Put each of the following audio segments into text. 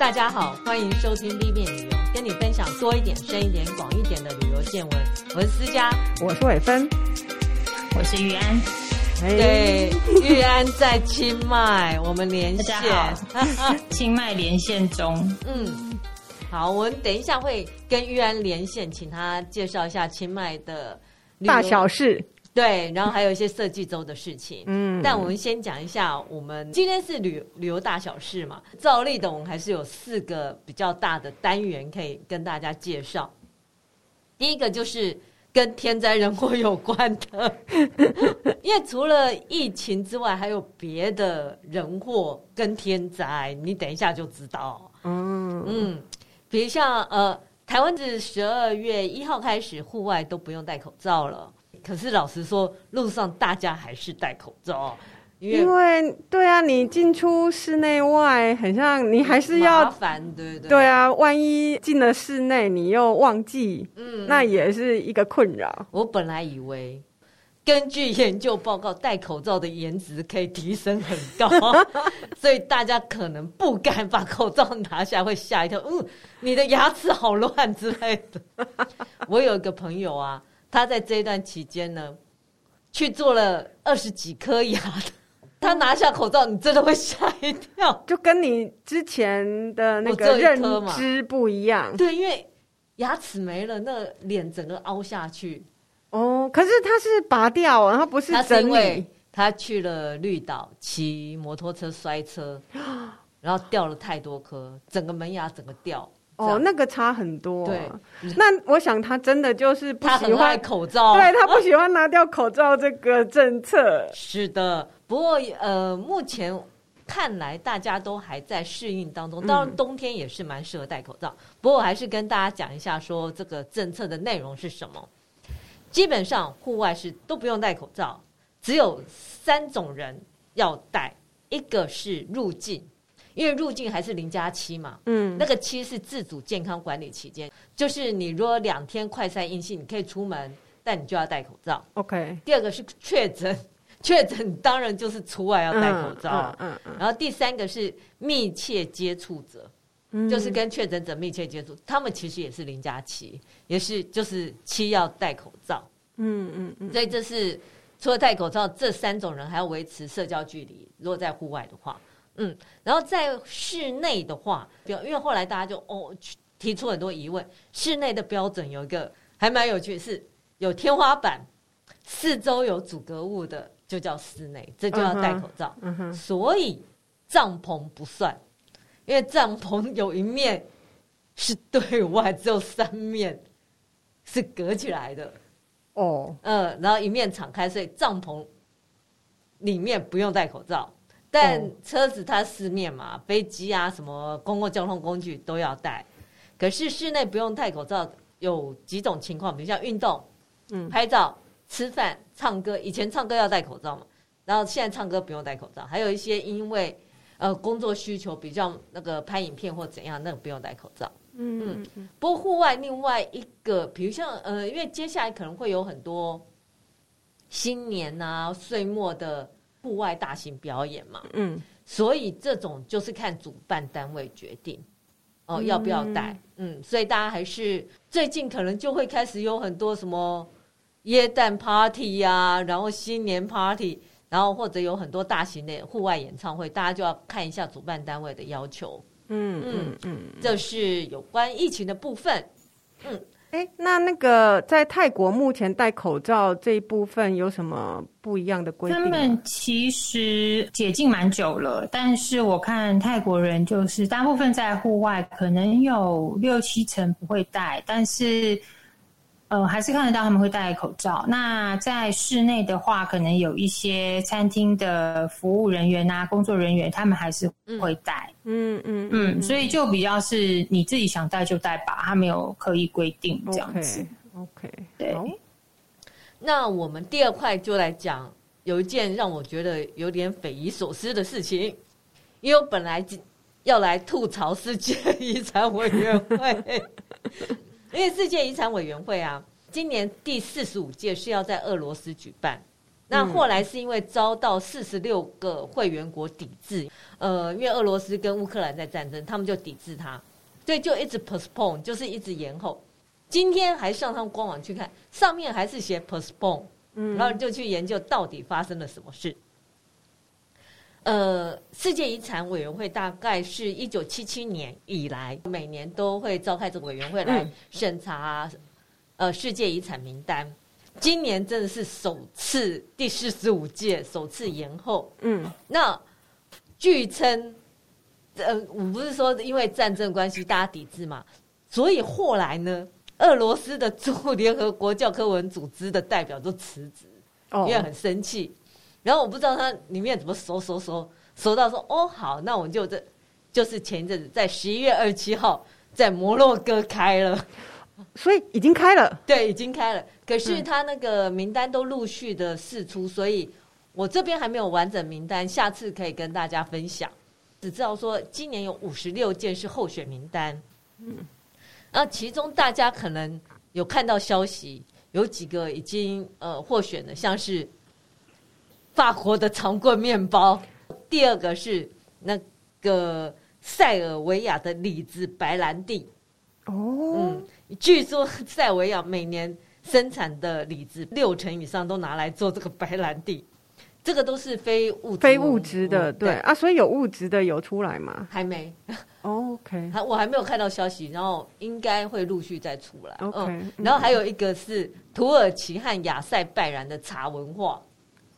大家好，欢迎收听立面旅游，跟你分享多一点、深一点、广一点的旅游见闻。我是思佳，我是伟芬，我是玉安。对，玉安在清迈，我们连线。清迈连线中。嗯，好，我们等一下会跟玉安连线，请他介绍一下清迈的大小事。对，然后还有一些设计周的事情。嗯，但我们先讲一下，我们今天是旅旅游大小事嘛。照例的，我们还是有四个比较大的单元可以跟大家介绍。第一个就是跟天灾人祸有关的，因为除了疫情之外，还有别的人祸跟天灾，你等一下就知道。嗯嗯，比如像呃，台湾自十二月一号开始，户外都不用戴口罩了。可是老实说，路上大家还是戴口罩，因为，对啊，你进出室内外，很像你还是要麻烦，对对对啊，万一进了室内你又忘记，嗯，那也是一个困扰。我本来以为，根据研究报告，戴口罩的颜值可以提升很高，所以大家可能不敢把口罩拿下，会吓一跳，嗯，你的牙齿好乱之类的。我有一个朋友啊。他在这一段期间呢，去做了二十几颗牙。他拿下口罩，你真的会吓一跳，就跟你之前的那个认知不一样。对，因为牙齿没了，那脸整个凹下去。哦，可是他是拔掉，然后不是整理。他去了绿岛骑摩托车摔车，然后掉了太多颗，整个门牙整个掉。哦，那个差很多。对，那我想他真的就是不喜欢口罩，对，他不喜欢拿掉口罩这个政策。是的，不过呃，目前看来大家都还在适应当中。当然，冬天也是蛮适合戴口罩。嗯、不过我还是跟大家讲一下，说这个政策的内容是什么。基本上户外是都不用戴口罩，只有三种人要戴，一个是入境。因为入境还是零加七嘛，嗯，那个七是自主健康管理期间，就是你如果两天快筛阴性，你可以出门，但你就要戴口罩。OK。第二个是确诊，确诊当然就是除外要戴口罩。嗯嗯，嗯。然后第三个是密切接触者，嗯，就是跟确诊者密切接触，他们其实也是零加七，也是就是七要戴口罩。嗯嗯嗯。所以这是除了戴口罩，这三种人还要维持社交距离。如果在户外的话。嗯，然后在室内的话，比如因为后来大家就哦提出很多疑问，室内的标准有一个还蛮有趣，是有天花板，四周有阻隔物的就叫室内，这就要戴口罩。嗯哼，所以帐篷不算，因为帐篷有一面是对外，只有三面是隔起来的。哦，嗯，然后一面敞开，所以帐篷里面不用戴口罩。但车子它四面嘛，飞机啊，什么公共交通工具都要戴。可是室内不用戴口罩，有几种情况，比如像运动、嗯，拍照、吃饭、唱歌。以前唱歌要戴口罩嘛，然后现在唱歌不用戴口罩。还有一些因为呃工作需求，比较那个拍影片或怎样，那个不用戴口罩。嗯嗯。不过户外另外一个，比如像呃，因为接下来可能会有很多新年啊、岁末的。户外大型表演嘛，嗯，所以这种就是看主办单位决定哦，嗯、要不要带，嗯，所以大家还是最近可能就会开始有很多什么耶诞 party 呀、啊，然后新年 party，然后或者有很多大型的户外演唱会，大家就要看一下主办单位的要求，嗯嗯嗯，这是有关疫情的部分，嗯。哎，那那个在泰国目前戴口罩这一部分有什么不一样的规定？他们其实解禁蛮久了，但是我看泰国人就是大部分在户外，可能有六七成不会戴，但是。呃，还是看得到他们会戴口罩。那在室内的话，可能有一些餐厅的服务人员啊、工作人员，他们还是会戴。嗯嗯嗯，嗯，所以就比较是你自己想戴就戴吧，他没有刻意规定这样子。OK，, okay 对。那我们第二块就来讲，有一件让我觉得有点匪夷所思的事情，因为我本来要来吐槽世界遗产委员会。因为世界遗产委员会啊，今年第四十五届是要在俄罗斯举办，那后来是因为遭到四十六个会员国抵制，呃，因为俄罗斯跟乌克兰在战争，他们就抵制它，所以就一直 postpone，就是一直延后。今天还上他们官网去看，上面还是写 postpone，嗯，然后就去研究到底发生了什么事。呃，世界遗产委员会大概是一九七七年以来，每年都会召开这个委员会来审查，嗯、呃，世界遗产名单。今年真的是首次，第四十五届首次延后。嗯，那据称，呃，我不是说因为战争关系大家抵制嘛，所以后来呢，俄罗斯的驻联合国教科文组织的代表都辞职，哦、因为很生气。然后我不知道它里面怎么搜搜搜搜到说哦好，那我们就这就是前一阵子在十一月二十七号在摩洛哥开了，所以已经开了，对，已经开了。可是他那个名单都陆续的释出，所以我这边还没有完整名单，下次可以跟大家分享。只知道说今年有五十六件是候选名单，嗯，然后其中大家可能有看到消息，有几个已经呃获选的，像是。法国的长棍面包，第二个是那个塞尔维亚的李子白兰地。哦，嗯，据说塞尔维亚每年生产的李子六成以上都拿来做这个白兰地，这个都是非物质非物质的，对，对啊，所以有物质的有出来吗？还没。OK，还我还没有看到消息，然后应该会陆续再出来。OK，嗯，然后还有一个是土耳其和亚塞拜然的茶文化。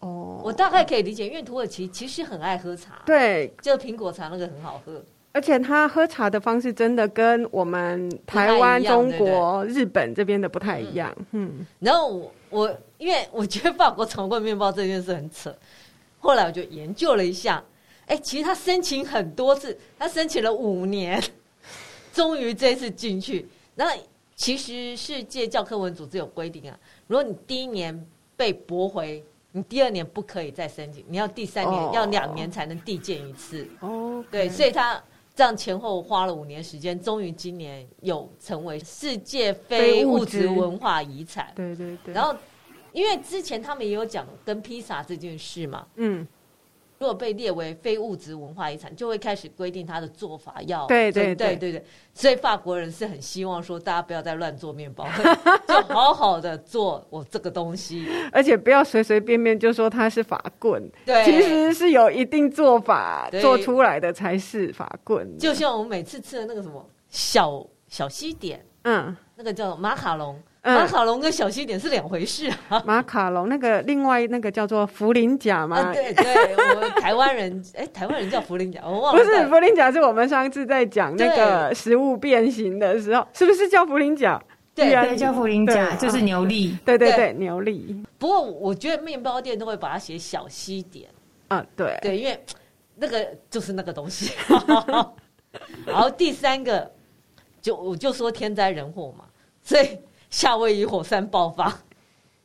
哦，我大概可以理解，因为土耳其其实很爱喝茶，对，就苹果茶那个很好喝，而且他喝茶的方式真的跟我们台湾、中国、日本这边的不太一样。嗯，嗯然后我我因为我觉得法国长棍面包这件事很扯，后来我就研究了一下，哎，其实他申请很多次，他申请了五年，终于这次进去。那其实世界教科文组织有规定啊，如果你第一年被驳回。你第二年不可以再申请，你要第三年、oh. 要两年才能递建一次。哦.对，所以他这样前后花了五年时间，终于今年有成为世界非物质文化遗产。对对对。然后，因为之前他们也有讲跟披萨这件事嘛。嗯。如果被列为非物质文化遗产，就会开始规定它的做法要对对对对。对，所以法国人是很希望说大家不要再乱做面包，就好好的做我这个东西，而且不要随随便便就说它是法棍，对，其实是有一定做法做出来的才是法棍。就像我们每次吃的那个什么小小西点，嗯，那个叫马卡龙。马卡龙跟小西点是两回事啊！马卡龙那个另外那个叫做茯苓甲吗？啊、对对，我们台湾人哎，台湾人叫茯苓甲，我忘了。不是茯苓甲，是我们上次在讲那个食物变形的时候，是不是叫茯苓甲？对对，叫茯苓甲，就是牛粒。对对对，牛粒。不过我觉得面包店都会把它写小西点啊，对对，因为那个就是那个东西。然后第三个，就我就说天灾人祸嘛，所以。夏威夷火山爆发，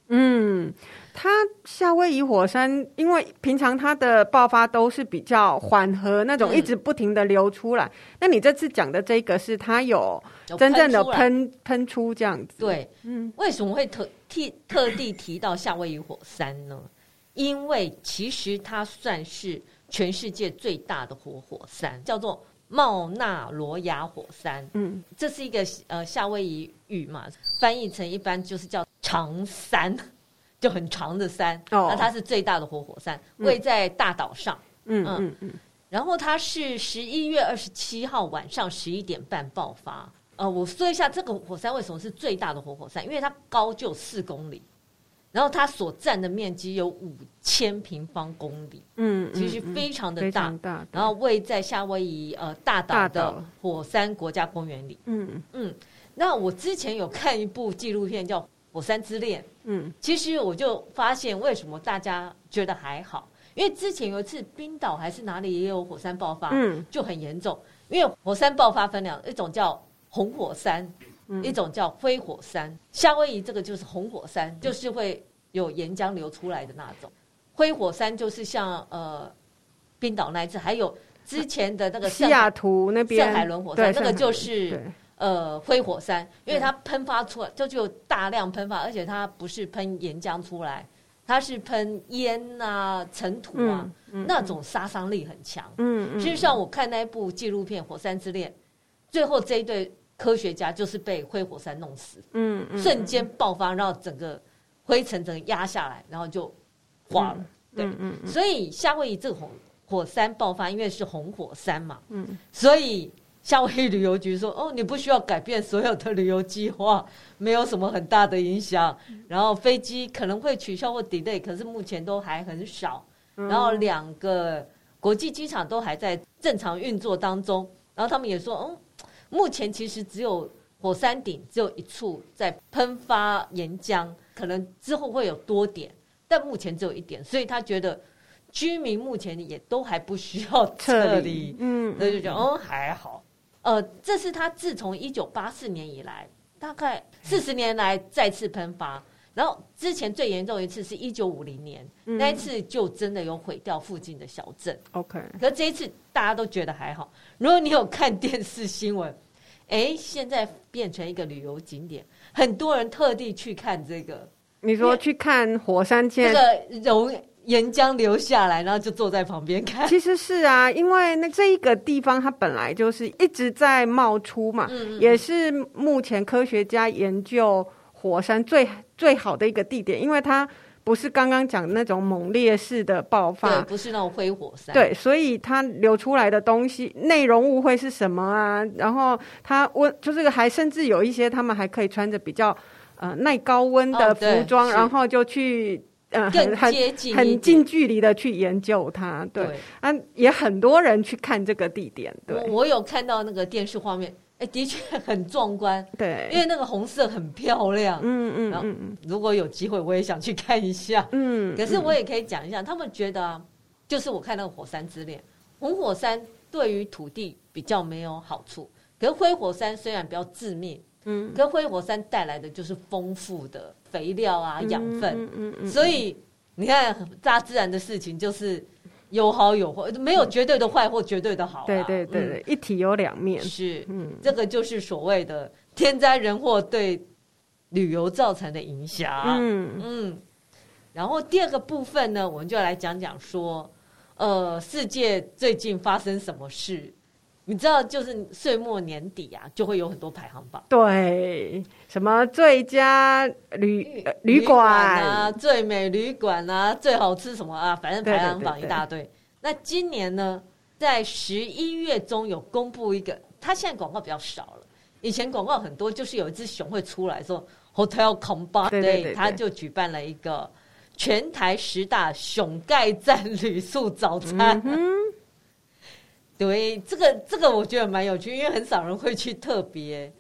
嗯，它夏威夷火山，因为平常它的爆发都是比较缓和那种，一直不停的流出来。嗯、那你这次讲的这个是它有真正的喷喷出这样子？对，嗯，为什么会特特特地提到夏威夷火山呢？因为其实它算是全世界最大的活火山，叫做。茂纳罗亚火山，嗯，这是一个呃夏威夷语嘛，翻译成一般就是叫长山，就很长的山。哦，那它是最大的活火山，位在大岛上。嗯嗯嗯。嗯，然后它是十一月二十七号晚上十一点半爆发。呃，我说一下这个火山为什么是最大的活火山，因为它高就四公里。然后它所占的面积有五千平方公里，嗯，其实非常的大。大然后位在夏威夷呃大岛的火山国家公园里，嗯嗯。那我之前有看一部纪录片叫《火山之恋》，嗯，其实我就发现为什么大家觉得还好，因为之前有一次冰岛还是哪里也有火山爆发，嗯，就很严重。因为火山爆发分两，一种叫红火山。一种叫灰火山，夏威夷这个就是红火山，就是会有岩浆流出来的那种。灰火山就是像呃冰岛那一次，还有之前的那个西雅图那边圣海伦火山，那个就是呃灰火山，因为它喷发出来就就大量喷发，而且它不是喷岩浆出来，它是喷烟啊、尘土啊，嗯嗯、那种杀伤力很强。嗯嗯。事实上，我看那一部纪录片《火山之恋》，最后这一对科学家就是被灰火山弄死。嗯嗯。瞬间爆发，然后整个灰尘整个压下来，然后就化了。对，嗯嗯。所以夏威夷这个火火山爆发，因为是红火山嘛。嗯。所以。夏威夷旅游局说：“哦，你不需要改变所有的旅游计划，没有什么很大的影响。然后飞机可能会取消或 delay，可是目前都还很少。然后两个国际机场都还在正常运作当中。然后他们也说，嗯，目前其实只有火山顶只有一处在喷发岩浆，可能之后会有多点，但目前只有一点，所以他觉得居民目前也都还不需要撤离。嗯，所以就觉得，嗯，还好。”呃，这是他自从一九八四年以来，大概四十年来再次喷发。然后之前最严重一次是一九五零年，嗯、那一次就真的有毁掉附近的小镇。OK，可是这一次大家都觉得还好。如果你有看电视新闻，哎，现在变成一个旅游景点，很多人特地去看这个。你说去看火山这个熔。岩浆流下来，然后就坐在旁边看。其实是啊，因为那这一个地方它本来就是一直在冒出嘛，嗯嗯，也是目前科学家研究火山最最好的一个地点，因为它不是刚刚讲那种猛烈式的爆发，对，不是那种挥火山，对，所以它流出来的东西内容物会是什么啊？然后它温就是还甚至有一些他们还可以穿着比较呃耐高温的服装，哦，然后就去。嗯，很很很近距离的去研究它，对，对啊，也很多人去看这个地点，对。我，我有看到那个电视画面，哎，的确很壮观，对，因为那个红色很漂亮，嗯嗯，然后如果有机会，我也想去看一下，嗯。可是我也可以讲一下，他们觉得啊，就是我看那个火山之恋，红火山对于土地比较没有好处，可是灰火山虽然比较致命。嗯，跟灰火山带来的就是丰富的肥料啊、养分，嗯嗯嗯，所以你看大自然的事情就是有好有坏，没有绝对的坏或绝对的好。对对对对，一体有两面。是，嗯，这个就是所谓的天灾人祸对旅游造成的影响。嗯嗯，然后第二个部分呢，我们就来讲讲说，呃，世界最近发生什么事。你知道，就是岁末年底啊，就会有很多排行榜。对，什么最佳旅旅馆啊，最美旅馆啊，最好吃什么啊，反正排行榜一大堆。对对对对。那今年呢，在十一月中有公布一个，它现在广告比较少了，以前广告很多，就是有一只熊会出来说 Hotel Combine，对，对，对，对，他就举办了一个全台十大熊盖赞旅宿早餐。嗯对，这个这个我觉得蛮有趣，因为很少人会去特别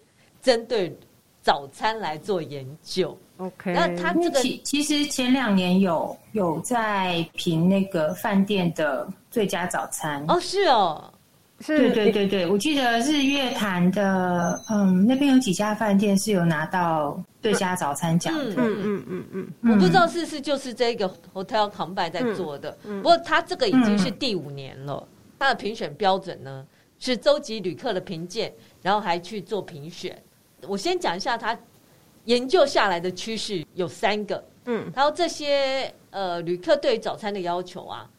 针对早餐来做研究。OK，那他这个其其实前两年有有在评那个饭店的最佳早餐。哦，是哦，是，对对对对，我记得日月潭的，嗯，那边有几家饭店是有拿到最佳早餐奖的，嗯嗯嗯嗯嗯，我不知道是不是就是这个 Hotel Combine 在做的，嗯。嗯、不过他这个已经是第五年了。嗯他的评选标准呢，是周集旅客的评鉴，然后还去做评选。我先讲一下他研究下来的趋势有三个，嗯，然后这些呃旅客对于早餐的要求啊，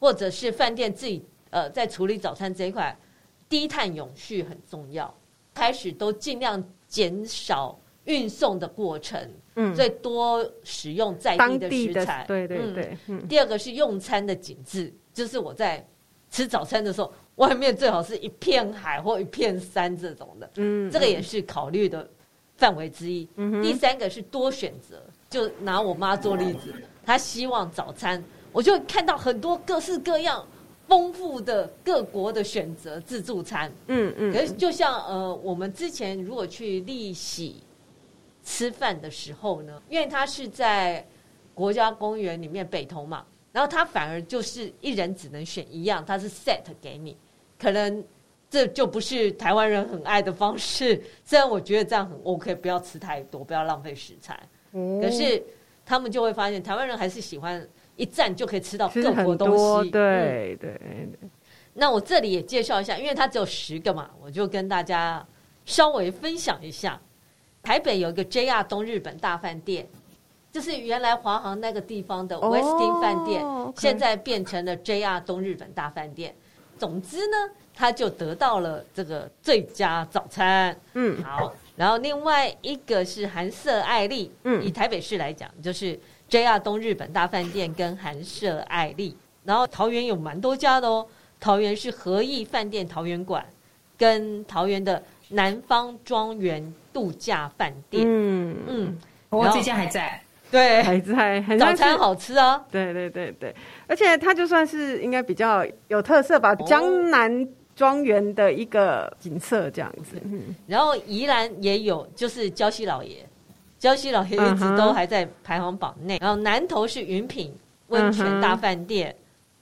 或者是饭店自己呃在处理早餐这一块，低碳永续很重要，开始都尽量减少运送的过程，嗯，最多使用在地的食材，对对对。嗯，第二个是用餐的景致，就是我在。吃早餐的时候，外面最好是一片海或一片山这种的，嗯，这个也是考虑的范围之一。嗯，第三个是多选择，就拿我妈做例子，她希望早餐，我就看到很多各式各样丰富的各国的选择自助餐，嗯嗯。可是就像呃，我们之前如果去利喜吃饭的时候呢，因为它是在国家公园里面北投嘛。然后他反而就是一人只能选一样，他是 set 给你，可能这就不是台湾人很爱的方式。虽然我觉得这样很 OK，不要吃太多，不要浪费食材。嗯、可是他们就会发现，台湾人还是喜欢一站就可以吃到各国东西。对对对。那我这里也介绍一下，因为它只有十个嘛，我就跟大家稍微分享一下。台北有一个 JR 东日本大饭店。就是原来华航那个地方的 Westin 饭店，现在变成了 JR 东日本大饭店。总之呢，他就得到了这个最佳早餐。嗯，好。然后另外一个是韩舍爱丽，嗯，以台北市来讲，就是 JR 东日本大饭店跟韩舍爱丽。然后桃园有蛮多家的哦，桃园是和逸饭店桃园馆，跟桃园的南方庄园度假饭店。嗯嗯，我、这家还在，对，还在，早餐好吃啊。对对对对，而且它就算是应该比较有特色吧，江南。庄园的一个景色这样子，嗯。然后宜兰也有，就是礁溪老爷，礁溪老爷一直都还在排行榜内。然后南投是云品温泉大饭店，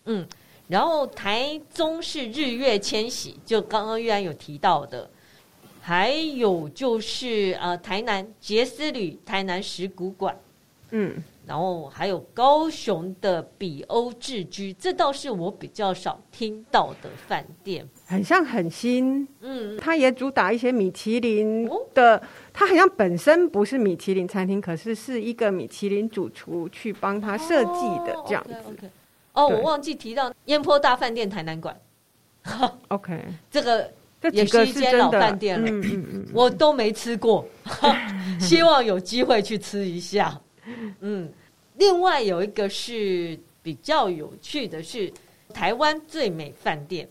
嗯，然后台中是日月千禧，就刚刚玉安有提到的，还有就是呃台南杰斯旅台南石鼓馆，嗯。然后还有高雄的比欧智居，这倒是我比较少听到的饭店，很像很新，嗯，它也主打一些米其林的，它好像本身不是米其林餐厅，可是是一个米其林主厨去帮他设计的这样子。哦、okay, okay. 哦，我忘记提到烟坡大饭店台南馆，OK，这个也是一间老饭店。了，嗯嗯嗯，我都没吃过，希望有机会去吃一下。嗯，另外有一个是比较有趣的是台湾最美饭店，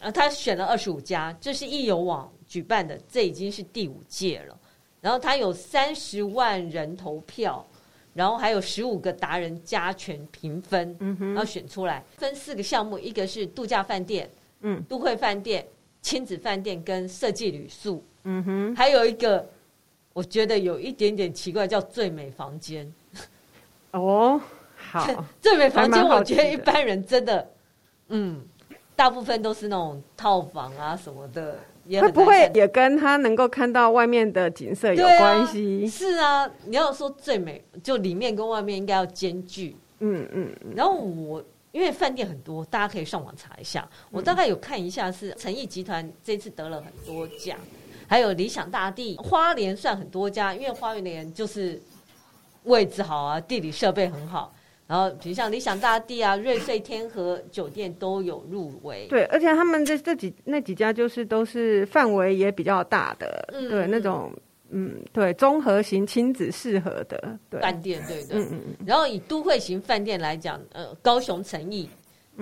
呃，他选了二十五家，这是易游网举办的，这已经是第五届了。然后他有三十万人投票，然后还有十五个达人加权评分，嗯哼，然后选出来分四个项目，一个是度假饭店，嗯，都会饭店、亲子饭店跟设计旅宿，嗯哼，还有一个。我觉得有一点点奇怪，叫最美房间。哦，好，最美房间，我觉得一般人真的，嗯，大部分都是那种套房啊什么的，也会不会也跟他能够看到外面的景色有关系？啊是啊，你要说最美，就里面跟外面应该要兼具。嗯嗯。然后我因为饭店很多，大家可以上网查一下。我大概有看一下，是诚毅集团这次得了很多奖。还有理想大地，花莲算很多家，因为花莲就是位置好啊，地理设备很好。然后比如像理想大地啊、瑞穗天河酒店都有入围。对，而且他们这这几那几家就是都是范围也比较大的，嗯、对那种嗯对综合型亲子适合的对饭店，对对。嗯嗯。然后以都会型饭店来讲，呃，高雄诚意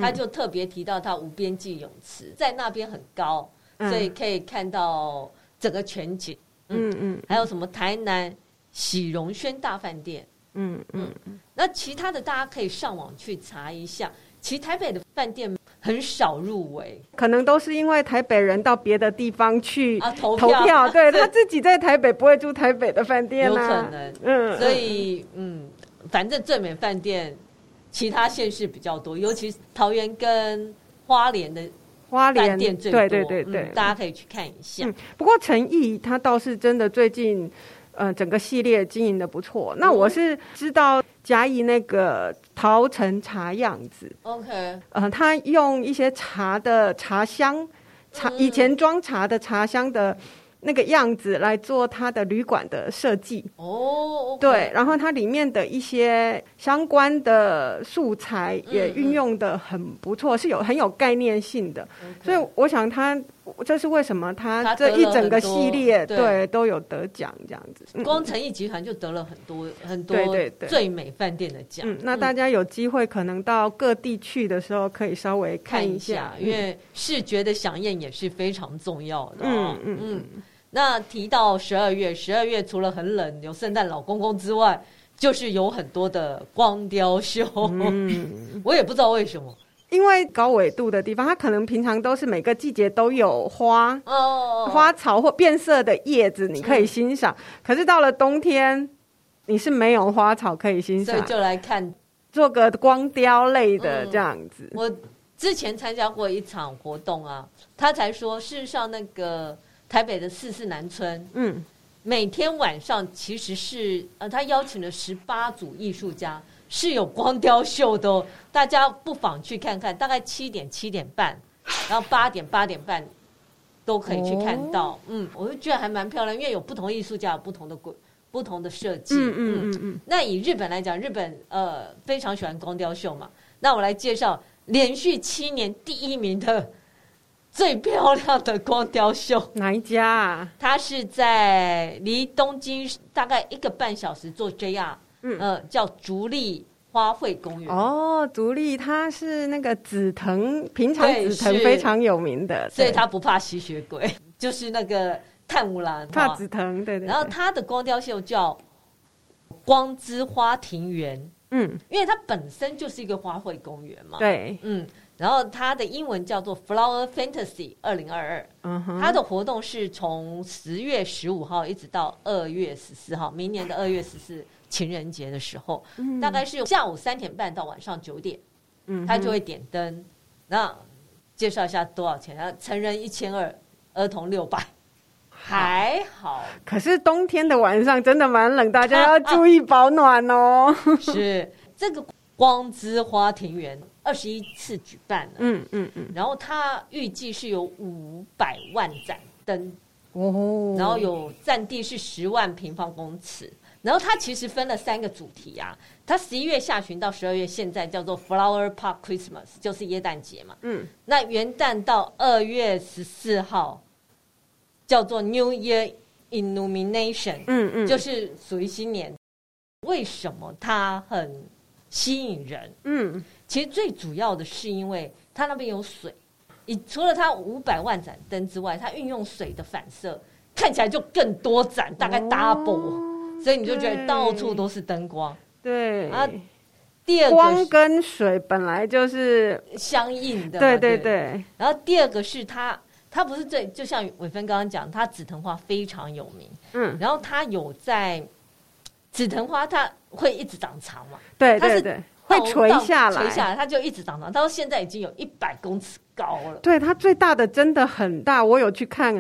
他就特别提到他无边际泳池在那边很高，所以可以看到。整个全景，嗯嗯，还有什么台南喜荣轩大饭店，嗯嗯，那其他的大家可以上网去查一下。其实台北的饭店很少入围，可能都是因为台北人到别的地方去啊投票，投票 对他自己在台北不会住台北的饭店，啊，有可能，嗯，所以嗯，反正最美饭店其他县市比较多，尤其是桃园跟花莲的。花莲店最多，对对对对、嗯，大家可以去看一下。嗯、不过诚毅他倒是真的最近，呃，整个系列经营的不错。那我是知道嘉义那个桃城茶样子，OK，呃，他用一些茶的茶香，茶以前装茶的茶香的。那个样子来做它的旅馆的设计哦，oh, okay. 对，然后它里面的一些相关的素材也运用的很不错，嗯嗯，是有很有概念性的，okay. 所以我想它。这是为什么？他这一整个系列对，对都有得奖这样子。光诚毅集团就得了很多很多最美饭店的奖。嗯，那大家有机会可能到各地去的时候，可以稍微看一下，因为视觉的饗宴也是非常重要的。嗯嗯嗯。那提到十二月，十二月除了很冷，有圣诞老公公之外，就是有很多的光雕秀。嗯，我也不知道为什么。因为高纬度的地方，它可能平常都是每个季节都有花哦，花草或变色的叶子，你可以欣赏。可是到了冬天，你是没有花草可以欣赏，所以就来看做个光雕类的这样子。我之前参加过一场活动啊，他才说，事实上那个台北的四四南村，嗯，每天晚上其实是呃，他邀请了十八组艺术家。是有光雕秀的哦，大家不妨去看看。大概七点、七点半，然后八点、八点半都可以去看到。哦、嗯，我就觉得还蛮漂亮，因为有不同艺术家有不同的规不同的设计。嗯嗯嗯嗯。那以日本来讲，日本呃非常喜欢光雕秀嘛。那我来介绍连续七年第一名的最漂亮的光雕秀，哪一家啊？它是在离东京大概一个半小时坐 JR，嗯呃叫竹立花卉公园。哦，竹立它是那个紫藤，平常紫藤非常有名的，所以它不怕吸血鬼，就是那个炭乌兰怕紫藤，对，对对。然后它的光雕秀叫光之花庭园。嗯，因为它本身就是一个花卉公园嘛。对，嗯，然后它的英文叫做 Flower Fantasy 二零二二。嗯哼，它的活动是从十月十五号一直到二月十四号，明年的二月十四情人节的时候，嗯，大概是下午三点半到晚上九点，嗯，他就会点灯。那介绍一下多少钱？成人一千二，儿童六百。还好，可是冬天的晚上真的蛮冷，大家要注意保暖哦。啊啊、是这个光之花庭园二十一次举办了，嗯嗯嗯，然后它预计是有五百万盏灯哦，然后有占地是十万平方公尺，然后它其实分了三个主题啊，它十一月下旬到十二月现在叫做 Flower Park Christmas，就是耶诞节嘛，嗯，那元旦到二月十四号。叫做 New Year Illumination，嗯嗯，就是属于新年。为什么它很吸引人？嗯，其实最主要的是因为它那边有水。你除了它五百万盏灯之外，它运用水的反射，看起来就更多盏，大概 double，哦，所以你就觉得到处都是灯光。对啊，第二个光跟水本来就是相应的。对对对，然后第二个是它。它不是最，就像伟芬刚刚讲，它紫藤花非常有名。嗯，然后它有在紫藤花，它会一直长长嘛？对对对，会垂下来，垂下来，它就一直长长，到现在已经有一百公尺高了。对，它最大的真的很大，我有去看，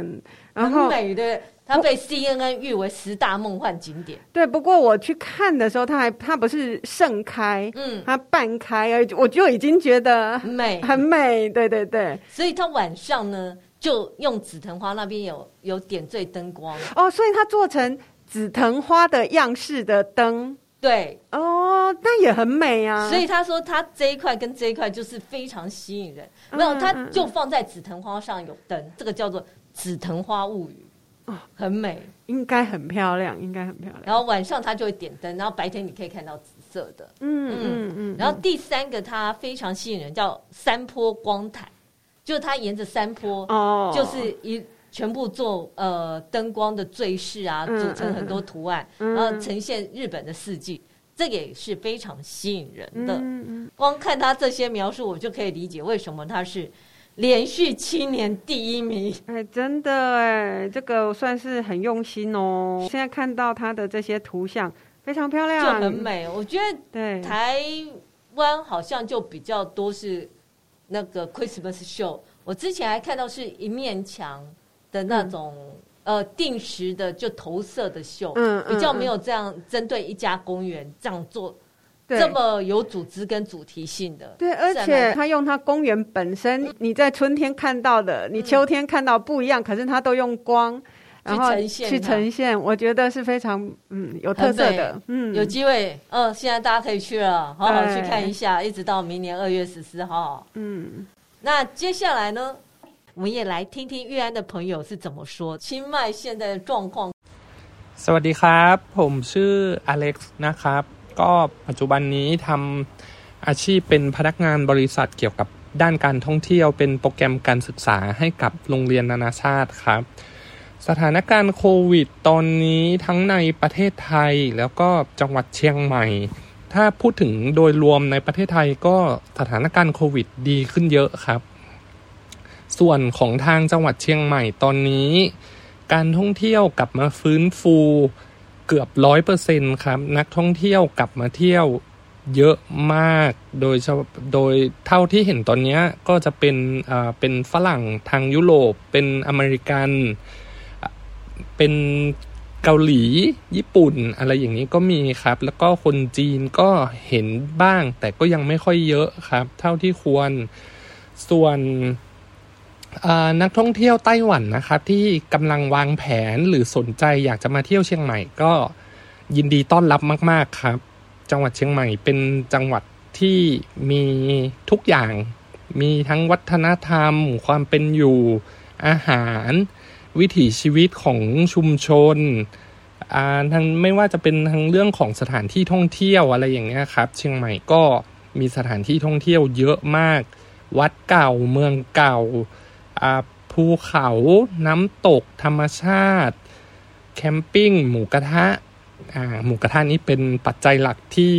然后很美的，它被 CNN 誉为十大梦幻景点。对，不过我去看的时候，它还它不是盛开，嗯，它半开而已，我就已经觉得美，很美。对对对，所以它晚上呢？就用紫藤花那边有有点缀灯光哦，所以它做成紫藤花的样式的灯，对哦，那也很美啊。所以他说他这一块跟这一块就是非常吸引人，没有，他就放在紫藤花上有灯，这个叫做紫藤花物语哦，很美，应该很漂亮，应该很漂亮。然后晚上它就会点灯，然后白天你可以看到紫色的，嗯嗯嗯。然后第三个它非常吸引人，叫山坡光毯。就它沿着山坡，哦，就是一全部做呃灯光的坠饰啊，组成很多图案，然后呈现日本的四季，这个也是非常吸引人的。光看他这些描述，我就可以理解为什么他是连续七年第一名。哎，真的哎，这个算是很用心哦。现在看到他的这些图像，非常漂亮，就很美。我觉得对台湾好像就比较多是。那个 Christmas show，我之前还看到是一面墙的那种、嗯、呃定时的就投射的秀，嗯，比较没有这样针对一家公园这样做，对这么有组织跟主题性的。对，而且他用他公园本身，你在春天看到的，你秋天看到不一样，嗯、可是他都用光。然后去呈现，去呈现，我觉得是非常嗯有特色的。嗯，有机会，嗯、呃，现在大家可以去了，好好去看一下，一直到明年二月十四号。嗯，那接下来呢，我们也来听听玉安的朋友是怎么说清迈现在的状况。สวัสดีครับผมชื่ออเล็กซ์นะครับ ก็ปัจจุบันนี้ทำอาชีพเป็นพนักงานบริษัทเกี่ยวกับด้านการท่องเที่ยวเป็นโปรแกรมการศึกษาให้กับโรงเรียนนานาชาติครับ สถานการณ์โควิดตอนนี้ทั้งในประเทศไทยแล้วก็จังหวัดเชียงใหม่ ถ้าพูดถึงโดยรวมในประเทศไทยก็สถานการณ์โควิดดีขึ้นเยอะครับ ส่วนของทางจังหวัดเชียงใหม่ตอนนี้ การท่องเที่ยวกลับมาฟื้นฟู เกือบร้อยเปอร์เซ็นครับ นักท่องเที่ยวกลับมาเที่ยวเยอะมาก โดยโดยเท่าที่เห็นตอนนี้ก็จะเป็นอ่าเป็นฝรั่งทางยุโรป เป็นอเมริกัน เป็นเกาหลี ญี่ปุ่น อะไรอย่างนี้ก็มีครับ แล้วก็คนจีนก็เห็นบ้าง แต่ก็ยังไม่ค่อยเยอะครับ เท่าที่ควร ส่วน นักท่องเที่ยวไต้หวันนะครับที่กำลังวางแผนหรือสนใจอยากจะมาเที่ยวเชียงใหม่ก็ยินดีต้อนรับมาก ๆครับ จังหวัดเชียงใหม่เป็นจังหวัดที่มีทุกอย่าง มีทั้งวัฒนธรรม ความเป็นอยู่อาหาร วิถีชีวิตของชุมชนทั้งไม่ว่าจะเป็นทั้งเรื่องของสถานที่ท่องเที่ยวอะไรอย่างเงี้ยครับ เชียงใหม่ก็มีสถานที่ท่องเที่ยวเยอะมาก วัดเก่าเมืองเก่า ภูเขาน้ำตกธรรมชาติ แคมปิ้ง หมูกระทะหมูกระทะนี้เป็นปัจจัยหลักที่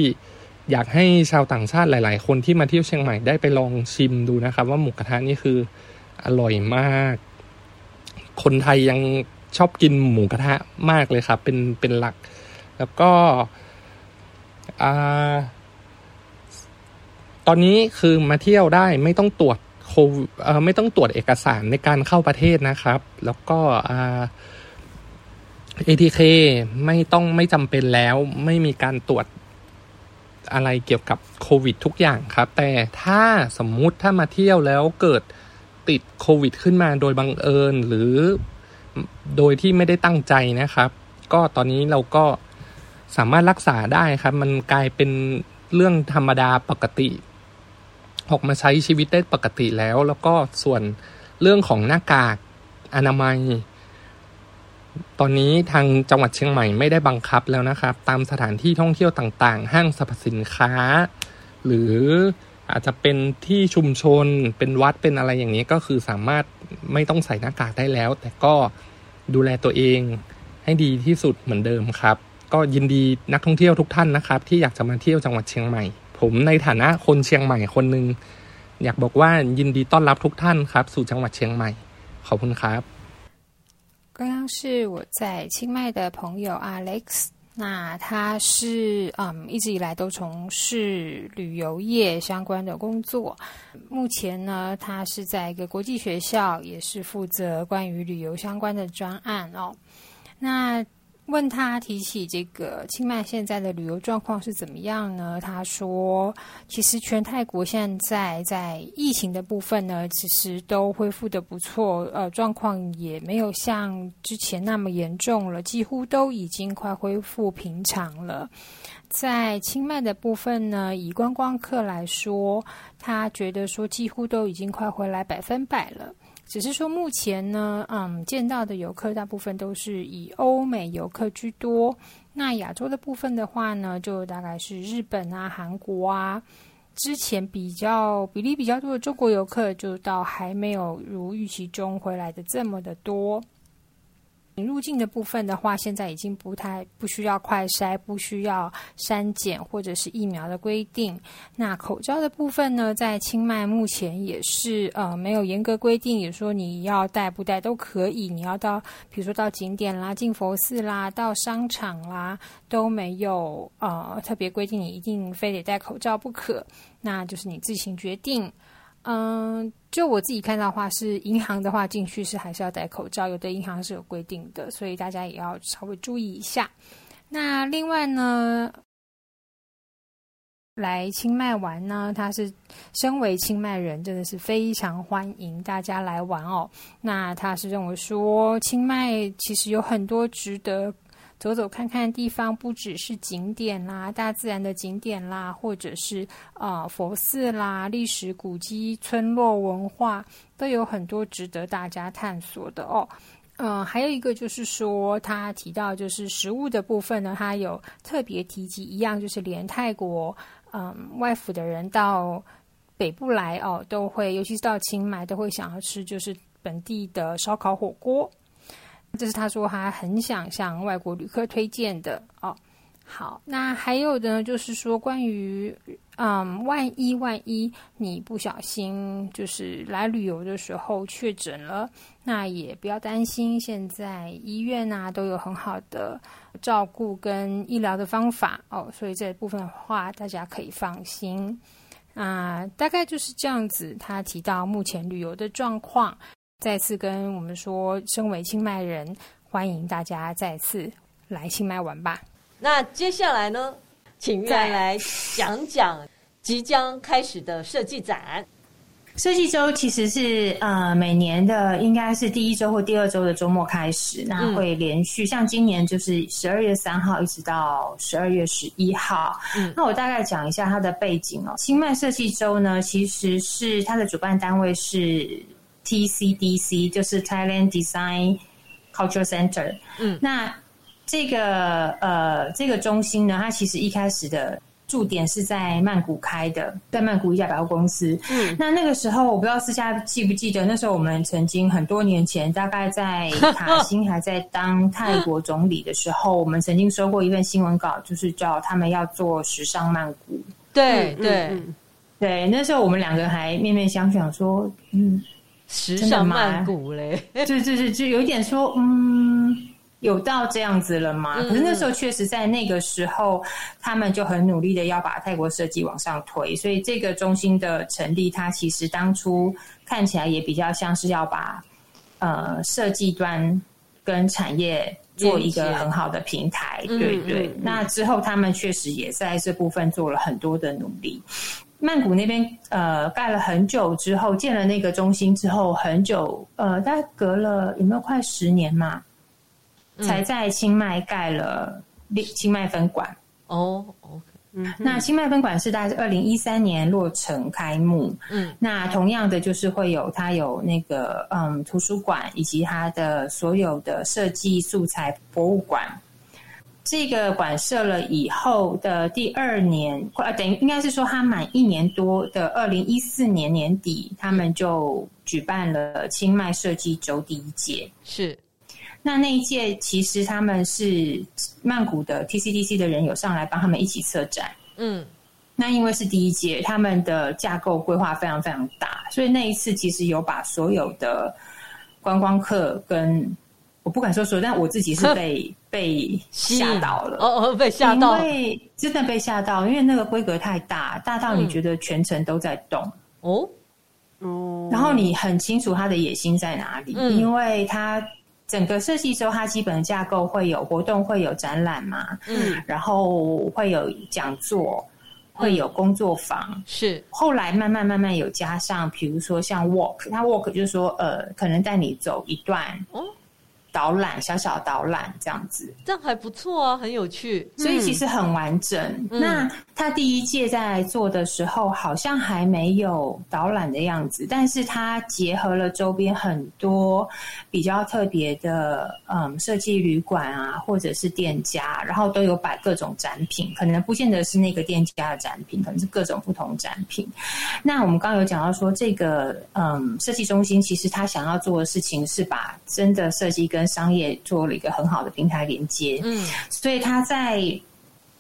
อยากให้ชาวต่างชาติหลาย ๆ คนที่มาเที่ยวเชียงใหม่ได้ไปลองชิมดูนะครับ ว่าหมูกระทะนี่คืออร่อยมาก คนไทยยังชอบกินหมูกระทะมากเลยครับ เป็นเป็นหลัก แล้วก็ตอนนี้คือมาเที่ยวได้ไม่ต้องตรวจ โควิดไม่ต้องตรวจเอกสารในการเข้าประเทศนะครับ แล้วก็เอ่า ATK ไม่ต้องไม่จำเป็นแล้วไม่มีการตรวจอะไรเกี่ยวกับโควิดทุกอย่างครับ แต่ถ้าสมมุติถ้ามาเที่ยวแล้วเกิดติดโควิดขึ้นมาโดยบังเอิญหรือโดยที่ไม่ได้ตั้งใจนะครับ ก็ตอนนี้เราก็สามารถรักษาได้ครับ มันกลายเป็นเรื่องธรรมดาปกติ ออกมาใช้ชีวิตได้ปกติแล้ว แล้วก็ส่วนเรื่องของหน้ากากอนามัย ตอนนี้ทางจังหวัดเชียงใหม่ไม่ได้บังคับแล้วนะครับ ตามสถานที่ท่องเที่ยวต่างๆ ห้างสรรพสินค้า หรืออาจจะเป็นที่ชุมชนเป็นวัดเป็นอะไรอย่างนี้ก็คือสามารถไม่ต้องใส่หน้ากากได้แล้ว แต่ก็ดูแลตัวเองให้ดีที่สุดเหมือนเดิมครับ ก็ยินดีนักท่องเที่ยวทุกท่านนะครับ ที่อยากจะมาเที่ยวจังหวัดเชียงใหม่ ผมในฐานะคนเชียงใหม่คนหนึ่งอยากบอกว่ายินดีต้อนรับทุกท่านครับ สู่จังหวัดเชียงใหม่ ขอบคุณครับ 刚刚是我在清迈的朋友 Alex，那他是嗯一直以来都从事旅游业相关的工作，目前呢，他是在一个国际学校，也是负责关于旅游相关的专案哦。那 问他提起这个清迈现在的旅游状况是怎么样呢？他说，其实全泰国现在在疫情的部分呢，其实都恢复的不错，呃，状况也没有像之前那么严重了，几乎都已经快恢复平常了。在清迈的部分呢，以观光客来说，他觉得说几乎都已经快回来百分百了。只是说目前呢，嗯，见到的游客大部分都是以欧美游客居多。那亚洲的部分的话呢，就大概是日本啊、韩国啊。之前比较比例比较多的中国游客，就到还没有如预期中回来的这么的多。入境的部分的话，现在已经不太不需要快筛，不需要删检或者是疫苗的规定。那口罩的部分呢，在清迈目前也是呃没有严格规定，也说你要戴不戴都可以。你要到比如说到景点啦、进佛寺啦、到商场啦，都没有呃特别规定你一定非得戴口罩不可。那就是你自行决定。嗯，就我自己看到的话，是银行的话进去是还是要戴口罩，有的银行是有规定的，所以大家也要稍微注意一下。那另外呢，来清迈玩呢，他是身为清迈人，真的是非常欢迎大家来玩哦。那他是认为说，清迈其实有很多值得。走走看看地方，不只是景点啦，大自然的景点啦，或者是、呃、佛寺啦、历史古迹、村落文化，都有很多值得大家探索的哦。嗯、还有一个就是说，他提到就是食物的部分呢，他有特别提及一样，就是连泰国嗯外府的人到北部来哦，都会，尤其是到清迈，都会想要吃就是本地的烧烤火锅。这是他说他很想向外国旅客推荐的哦。好，那还有呢，就是说关于嗯，万一万一你不小心就是来旅游的时候确诊了，那也不要担心，现在医院啊都有很好的照顾跟医疗的方法哦，所以这部分的话大家可以放心啊。大概就是这样子，他提到目前旅游的状况。再次跟我们说，身为清迈人，欢迎大家再次来清迈玩吧。那接下来呢，请再来讲讲即将开始的设计展。设计周其实是呃每年的应该是第一周或第二周的周末开始，那会连续、嗯、像今年就是十二月三号一直到十二月十一号。嗯，那我大概讲一下它的背景哦。清迈设计周呢，其实是它的主办单位是 TCDC，就是 Thailand Design Culture Center。嗯，那这个呃这个中心呢，它其实一开始的。驻点是在曼谷开的，在曼谷一家百货公司。嗯，那那个时候我不知道私下记不记得，那时候我们曾经很多年前，大概在 卡辛还在当泰国总理的时候，我们曾经收过一份新闻稿，就是叫他们要做时尚曼谷。对对对，那时候我们两个还面面相觑，说嗯，时尚曼谷嘞，就就就就有点说嗯。有到这样子了吗？可是那时候确实在那个时候，他们就很努力的要把泰国设计往上推，所以这个中心的成立，它其实当初看起来也比较像是要把呃设计端跟产业做一个很好的平台，对对。那之后他们确实也在这部分做了很多的努力。曼谷那边呃盖了很久之后，建了那个中心之后很久，呃大概隔了有没有快十年嘛？才在清迈盖了清迈分馆。哦，OK，嗯，那清迈分馆是大概是二零一三年落成开幕，嗯，那同样的就是会有它有那个嗯图书馆以及它的所有的设计素材博物馆。这个馆设了以后的第二年，呃，等于应该是说他满一年多的二零一四年年底，他们就举办了清迈设计周第一届，是。那那一届其实他们是曼谷的 TCDC 的人有上来帮他们一起策展，嗯，那因为是第一届，他们的架构规划非常非常大，所以那一次其实有把所有的观光客跟我不敢说说，但我自己是被被吓到了，哦哦，被吓到，因为真的被吓到，因为那个规格太大，大到你觉得全程都在动，哦。哦，然后你很清楚他的野心在哪里，嗯，因为他。整个设计周，它基本的架构会有活动，会有展览嘛，嗯，然后会有讲座，会有工作坊，嗯、是。后来慢慢慢慢有加上，比如说像 walk，那 walk 就是说，呃，可能带你走一段，哦。导览，小小导览这样子，这样还不错啊，很有趣，所以其实很完整。嗯、那他第一届在做的时候，好像还没有导览的样子，但是他结合了周边很多比较特别的，嗯，设计旅馆啊，或者是店家，然后都有摆各种展品，可能不见得是那个店家的展品，可能是各种不同展品。那我们刚刚有讲到说，这个嗯，设计中心其实他想要做的事情是把真的设计跟跟商业做了一个很好的平台连接，嗯，所以他在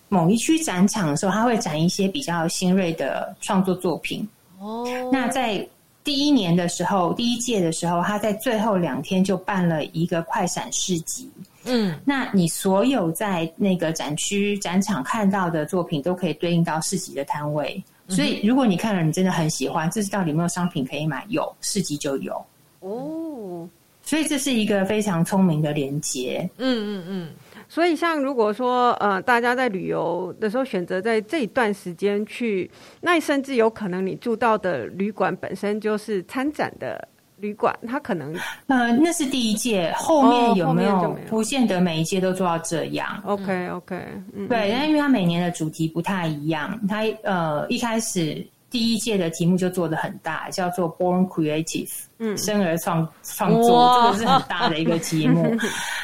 某一区展场的时候，他会展一些比较新锐的创作作品。哦，那在第一年的时候，第一届的时候，他在最后两天就办了一个快闪市集。嗯，那你所有在那个展区展场看到的作品，都可以对应到市集的摊位。所以，如果你看了，你真的很喜欢，这是到底有没有商品可以买？有，市集就有。哦。所以这是一个非常聪明的连接，嗯嗯嗯。所以像如果说呃，大家在旅游的时候选择在这一段时间去，那甚至有可能你住到的旅馆本身就是参展的旅馆，它可能呃，那是第一届，后面有没有？哦、没有不见得每一届都做到这样。OK OK，嗯，对，因为它每年的主题不太一样，它呃一开始。第一届的题目就做的很大，叫做 Born Creative，嗯，生而创创作，哇。这个是很大的一个题目，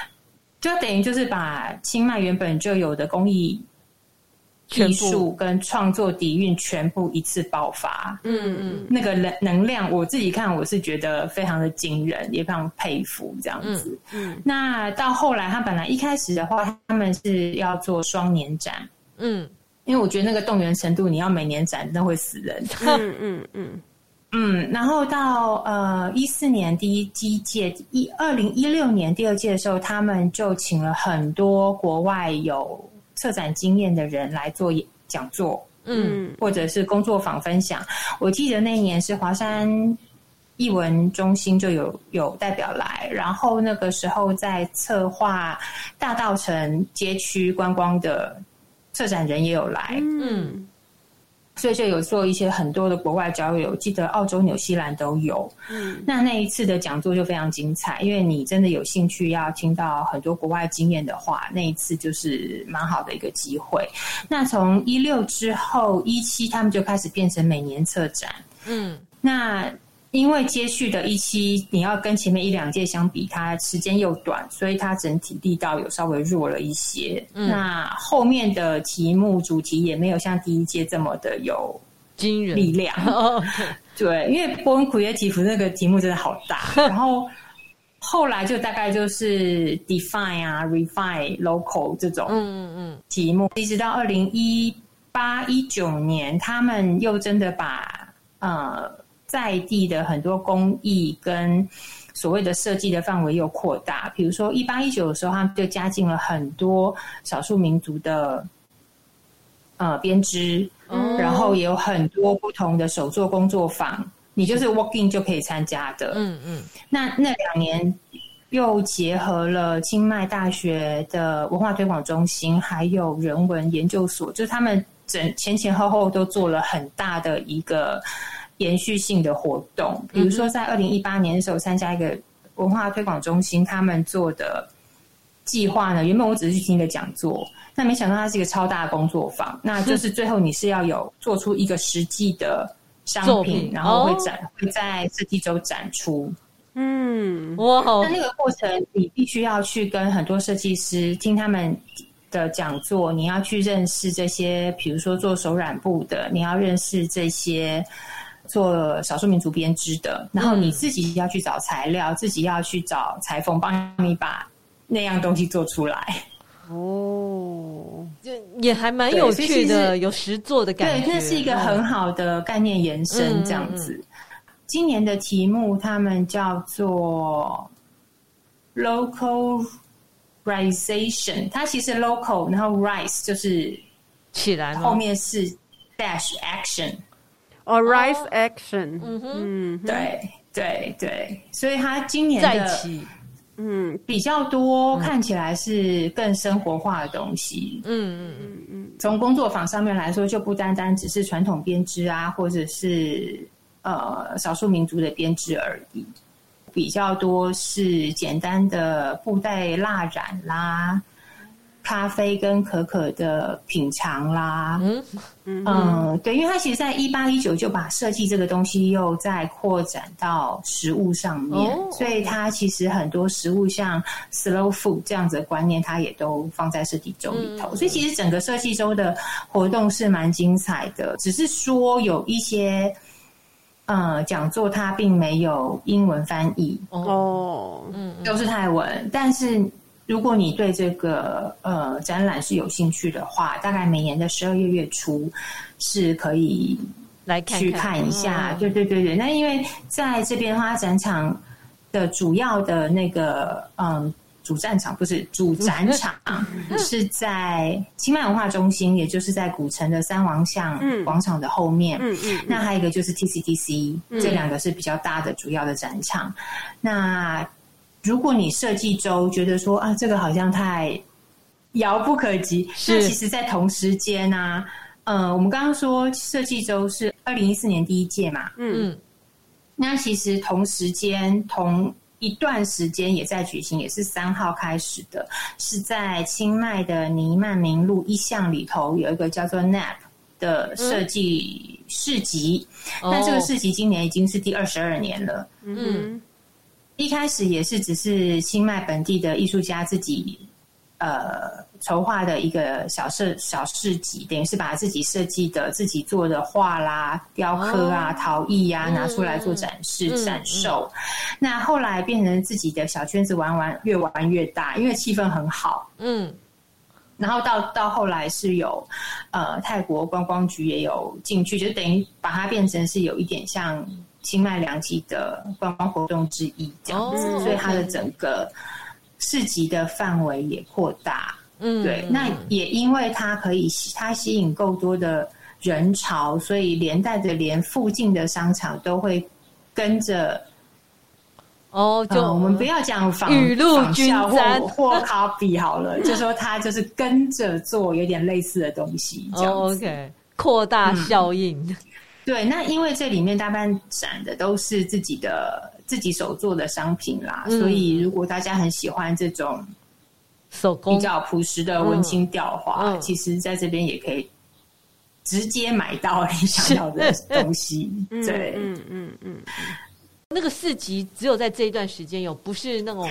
就等于就是把清迈原本就有的工艺、艺术跟创作底蕴全部一次爆发，嗯嗯，那个能能量，我自己看我是觉得非常的惊人，也非常佩服这样子。嗯，嗯。那到后来，他本来一开始的话，他们是要做双年展，嗯。因为我觉得那个动员程度，你要每年展，那会死人。嗯嗯嗯 嗯。然后到呃一四年第一届，一二零一六年第二届的时候，他们就请了很多国外有策展经验的人来做讲座，嗯，或者是工作坊分享。我记得那一年是华山艺文中心就有有代表来，然后那个时候在策划大道城街区观光的。策展人也有来，嗯，所以就有做一些很多的国外交流，记得澳洲、纽西兰都有。嗯，那那一次的讲座就非常精彩，因为你真的有兴趣要听到很多国外经验的话，那一次就是蛮好的一个机会。那从一六之后，一七他们就开始变成每年策展。嗯，那。因为接续的一期，你要跟前面一两届相比，它时间又短，所以它整体力道有稍微弱了一些。嗯、那后面的题目主题也没有像第一届这么的有惊人力量。对，因为波恩库耶吉夫那个题目真的好大，然后后来就大概就是 define 啊，refine local 这种嗯嗯题目，一直到二零一八一九年，他们又真的把呃。在地的很多工艺跟所谓的设计的范围又扩大，比如说一八一九的时候，他们就加进了很多少数民族的呃编织，嗯、然后也有很多不同的手作工作坊，你就是 walking 就可以参加的。嗯嗯。那那两年又结合了清迈大学的文化推广中心，还有人文研究所，就是他们整前前后后都做了很大的一个。延续性的活动，比如说在二零一八年的时候参加一个文化推广中心他们做的计划呢，原本我只是去听一个讲座，那没想到它是一个超大的工作坊，那就是最后你是要有做出一个实际的商品，然后会展会在设计周展出。嗯，哇，那那个过程你必须要去跟很多设计师听他们的讲座，你要去认识这些，比如说做手染布的，你要认识这些。做少数民族编织的，然后你自己要去找材料，嗯、自己要去找裁缝，帮你把那样东西做出来。哦，就也还蛮有趣的，有实作的感觉。对，那是一个很好的概念延伸，这样子。嗯嗯、今年的题目他们叫做 localization，它其实 local，然后 rise 就是起来，后面是 dash action。哦，rise action，嗯哼，对对对，所以他今年的嗯比较多，看起来是更生活化的东西，嗯嗯嗯嗯。从工作坊上面来说，就不单单只是传统编织啊，或者是呃少数民族的编织而已，比较多是简单的布袋蜡染啦。咖啡跟可可的品尝啦，嗯。嗯，嗯，对，因为它其实，在一八一九就把设计这个东西又再扩展到食物上面，哦、所以它其实很多食物像 slow food 这样子的观念，它也都放在设计周里头。嗯、所以其实整个设计周的活动是蛮精彩的，只是说有一些呃讲座它并没有英文翻译哦，嗯，都是泰文，但是。如果你对这个呃展览是有兴趣的话，大概每年的十二月月初是可以来去看一下。对对对对，那因为在这边的话，展场的主要的那个嗯主战场不是主展 场是在清迈文化中心，也就是在古城的三王巷广场的后面。嗯嗯。那还有一个就是 TCTC，这两个是比较大的主要的展场。那如果你设计周觉得说啊，这个好像太遥不可及，那其实，在同时间呢、啊，呃，我们刚刚说设计周是二零一四年第一届嘛，嗯，那其实同时间同一段时间也在举行，也是三号开始的，是在清迈的尼曼明路一巷里头有一个叫做 NAP 的设计市集，那、嗯、这个市集今年已经是第二十二年了，嗯。嗯一开始也是只是清迈本地的艺术家自己呃筹划的一个小设小市集，等于是把自己设计的、自己做的画啦、雕刻啊、哦、陶艺呀、啊、拿出来做展示、嗯、展售。嗯嗯、那后来变成自己的小圈子玩玩，越玩越大，因为气氛很好。嗯，然后到到后来是有呃泰国观光局也有进去，就等于把它变成是有一点像。清迈两季的观光活动之一，这样子，oh. 所以它的整个市集的范围也扩大。嗯，对。那也因为它可以吸，它吸引够多的人潮，所以连带着连附近的商场都会跟着。哦，oh, 就、呃、我们不要讲仿雨露均沾或 copy 好了，就说它就是跟着做有点类似的东西，这样子。Oh, OK。扩大效应。嗯、对，那因为这里面大半展的都是自己的自己手做的商品啦，嗯、所以如果大家很喜欢这种手工比较朴实的文青调的话，嗯嗯、其实在这边也可以直接买到你想要的东西。对，嗯嗯嗯。那个市集只有在这一段时间有，不是那种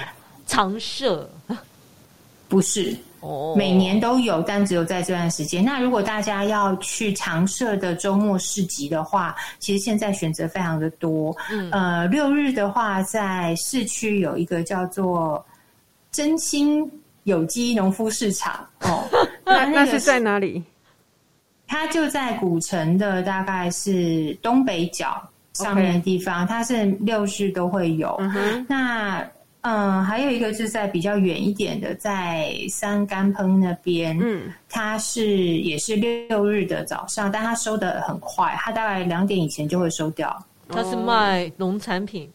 常设，不是哦，每年都有，但只有在这段时间。那如果大家要去常设的周末市集的话，其实现在选择非常的多。嗯，呃，六日的话，在市区有一个叫做真心有机农夫市场 哦，那那是在哪里？它就在古城的大概是东北角。上面的地方.它是六日都会有。Uh. 那嗯，还有一个是在比较远一点的，在三干烹那边，嗯，它是也是六日的早上，但它收的很快，它大概两点以前就会收掉。它是卖农产品？